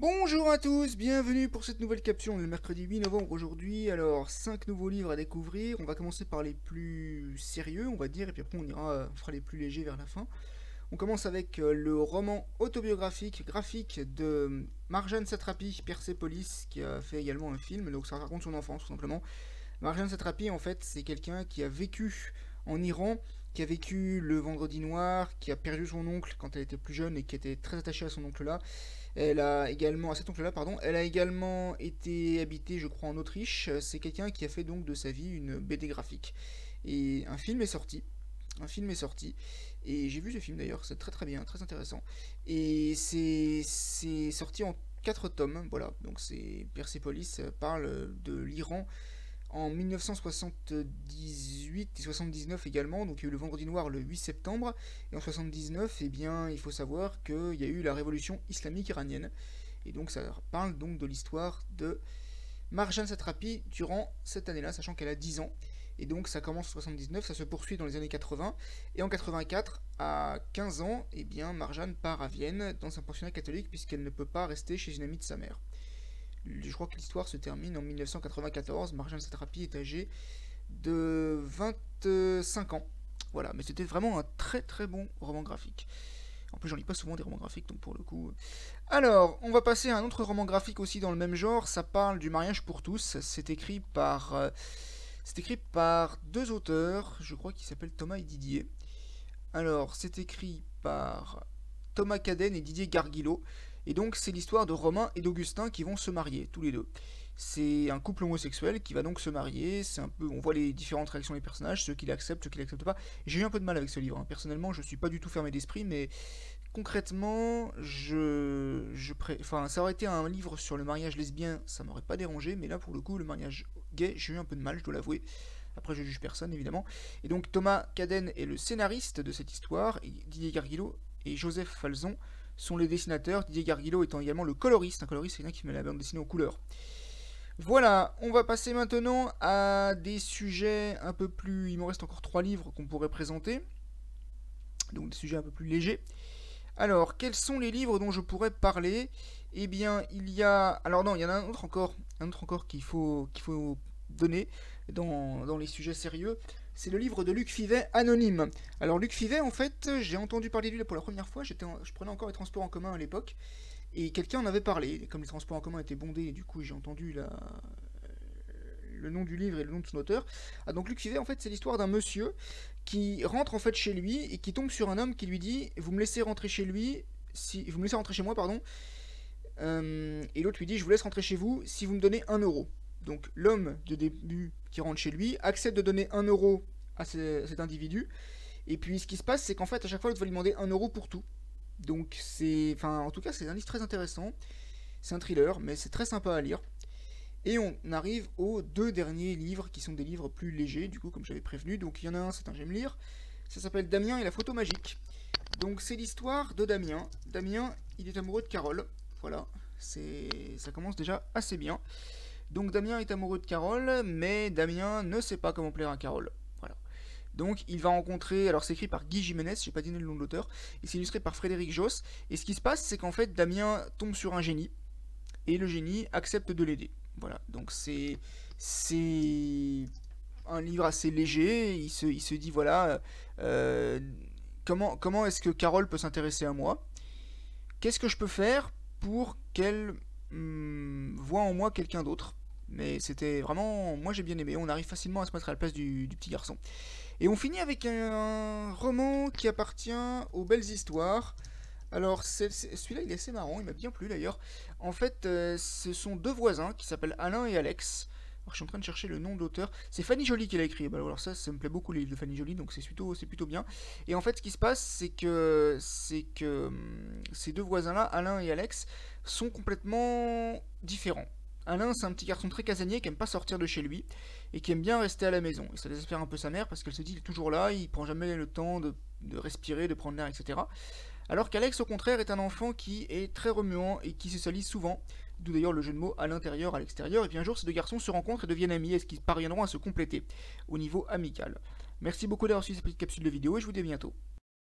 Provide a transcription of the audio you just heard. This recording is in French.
Bonjour à tous, bienvenue pour cette nouvelle capsule, le mercredi 8 novembre aujourd'hui. Alors, 5 nouveaux livres à découvrir. On va commencer par les plus sérieux, on va dire, et puis après on ira, on fera les plus légers vers la fin. On commence avec euh, le roman autobiographique graphique de Marjane Satrapi, Persepolis, qui a fait également un film, donc ça raconte son enfance tout simplement. Marjane Satrapi, en fait, c'est quelqu'un qui a vécu en Iran, qui a vécu le Vendredi Noir, qui a perdu son oncle quand elle était plus jeune et qui était très attachée à son oncle là. Elle a également, à cet oncle-là, pardon, elle a également été habitée, je crois, en Autriche. C'est quelqu'un qui a fait donc de sa vie une BD graphique. Et un film est sorti. Un film est sorti. Et j'ai vu ce film d'ailleurs, c'est très très bien, très intéressant. Et c'est sorti en quatre tomes, voilà. Donc c'est Persepolis parle de l'Iran en 1978 et 79 également, donc il y a eu le Vendredi Noir le 8 septembre, et en 79, eh bien, il faut savoir qu'il y a eu la révolution islamique iranienne, et donc ça parle donc de l'histoire de Marjane Satrapi durant cette année-là, sachant qu'elle a 10 ans, et donc ça commence en 79, ça se poursuit dans les années 80, et en 84, à 15 ans, eh bien, Marjane part à Vienne dans un pensionnat catholique puisqu'elle ne peut pas rester chez une amie de sa mère. Je crois que l'histoire se termine en 1994. Marjane Satrapi est âgée de 25 ans. Voilà, mais c'était vraiment un très très bon roman graphique. En plus, j'en lis pas souvent des romans graphiques, donc pour le coup. Alors, on va passer à un autre roman graphique aussi dans le même genre. Ça parle du mariage pour tous. C'est écrit par, euh, c'est écrit par deux auteurs, je crois qu'ils s'appellent Thomas et Didier. Alors, c'est écrit par Thomas Caden et Didier Garguillo. Et donc c'est l'histoire de Romain et d'Augustin qui vont se marier, tous les deux. C'est un couple homosexuel qui va donc se marier. C'est un peu, on voit les différentes réactions des personnages, ceux qui l'acceptent, ceux qui l'acceptent pas. J'ai eu un peu de mal avec ce livre. Hein. Personnellement, je suis pas du tout fermé d'esprit, mais concrètement, je, je enfin, ça aurait été un livre sur le mariage lesbien, ça m'aurait pas dérangé, mais là pour le coup, le mariage gay, j'ai eu un peu de mal, je dois l'avouer. Après, je juge personne évidemment. Et donc Thomas Caden est le scénariste de cette histoire, Didier Garguillo et Joseph Falzon sont les dessinateurs, Didier Garguillo étant également le coloriste. Un coloriste, c'est quelqu'un qui met la bande dessinée aux couleurs. Voilà, on va passer maintenant à des sujets un peu plus... Il me reste encore trois livres qu'on pourrait présenter. Donc des sujets un peu plus légers. Alors, quels sont les livres dont je pourrais parler? Eh bien, il y a... Alors non, il y en a un autre encore, un autre encore qu'il faut, qu'il faut donner dans, les sujets sérieux c'est le livre de Luc Fivet, Anonyme. Alors Luc Fivet, en fait, j'ai entendu parler de lui pour la première fois, je prenais encore les transports en commun à l'époque, et quelqu'un en avait parlé, comme les transports en commun étaient bondés, du coup j'ai entendu la... le nom du livre et le nom de son auteur. Ah, donc Luc Fivet, en fait, c'est l'histoire d'un monsieur qui rentre en fait chez lui et qui tombe sur un homme qui lui dit Vous me laissez rentrer chez lui, si vous me laissez rentrer chez moi, pardon. Euh, et l'autre lui dit Je vous laisse rentrer chez vous si vous me donnez un euro. Donc l'homme de début qui rentre chez lui accepte de donner un euro à cet individu. Et puis ce qui se passe, c'est qu'en fait, à chaque fois, il va lui demander un euro pour tout. Donc c'est. Enfin, en tout cas, c'est un livre très intéressant. C'est un thriller, mais c'est très sympa à lire. Et on arrive aux deux derniers livres qui sont des livres plus légers, du coup, comme j'avais prévenu. Donc il y en a un, c'est un j'aime lire. Ça s'appelle Damien et la photo magique. Donc c'est l'histoire de Damien. Damien, il est amoureux de Carole. Voilà, ça commence déjà assez bien. Donc Damien est amoureux de Carole, mais Damien ne sait pas comment plaire à Carole. Voilà. Donc il va rencontrer, alors c'est écrit par Guy Jiménez, j'ai pas donné le nom de l'auteur, et c'est illustré par Frédéric Joss. Et ce qui se passe, c'est qu'en fait Damien tombe sur un génie, et le génie accepte de l'aider. Voilà, donc c'est c'est un livre assez léger. Il se, dit voilà, euh, comment est-ce que Carole peut s'intéresser à moi? Qu'est-ce que je peux faire pour qu'elle hmm, voit en moi quelqu'un d'autre? Mais c'était vraiment. Moi j'ai bien aimé. On arrive facilement à se mettre à la place du, petit garçon. Et on finit avec un, roman qui appartient aux belles histoires. Alors celui-là il est assez marrant, il m'a bien plu d'ailleurs. En fait, euh, ce sont deux voisins qui s'appellent Alain et Alex. Je suis en train de chercher le nom d'auteur. C'est Fanny Jolie qui l'a écrit. Bah, alors ça, ça me plaît beaucoup les livres de Fanny Jolie, donc c'est plutôt, c'est plutôt bien. Et en fait, ce qui se passe, c'est que, c'est que hum, ces deux voisins-là, Alain et Alex, sont complètement différents. Alain, c'est un petit garçon très casanier qui aime pas sortir de chez lui et qui aime bien rester à la maison. Et ça désespère un peu sa mère parce qu'elle se dit qu'il est toujours là, il prend jamais le temps de, respirer, de prendre l'air, etc. Alors qu'Alex, au contraire, est un enfant qui est très remuant et qui se salit souvent. D'où d'ailleurs le jeu de mots à l'intérieur, à l'extérieur. Et puis un jour, ces deux garçons se rencontrent et deviennent amis. Est-ce qu'ils parviendront à se compléter au niveau amical? Merci beaucoup d'avoir suivi cette petite capsule de vidéo et je vous dis à bientôt.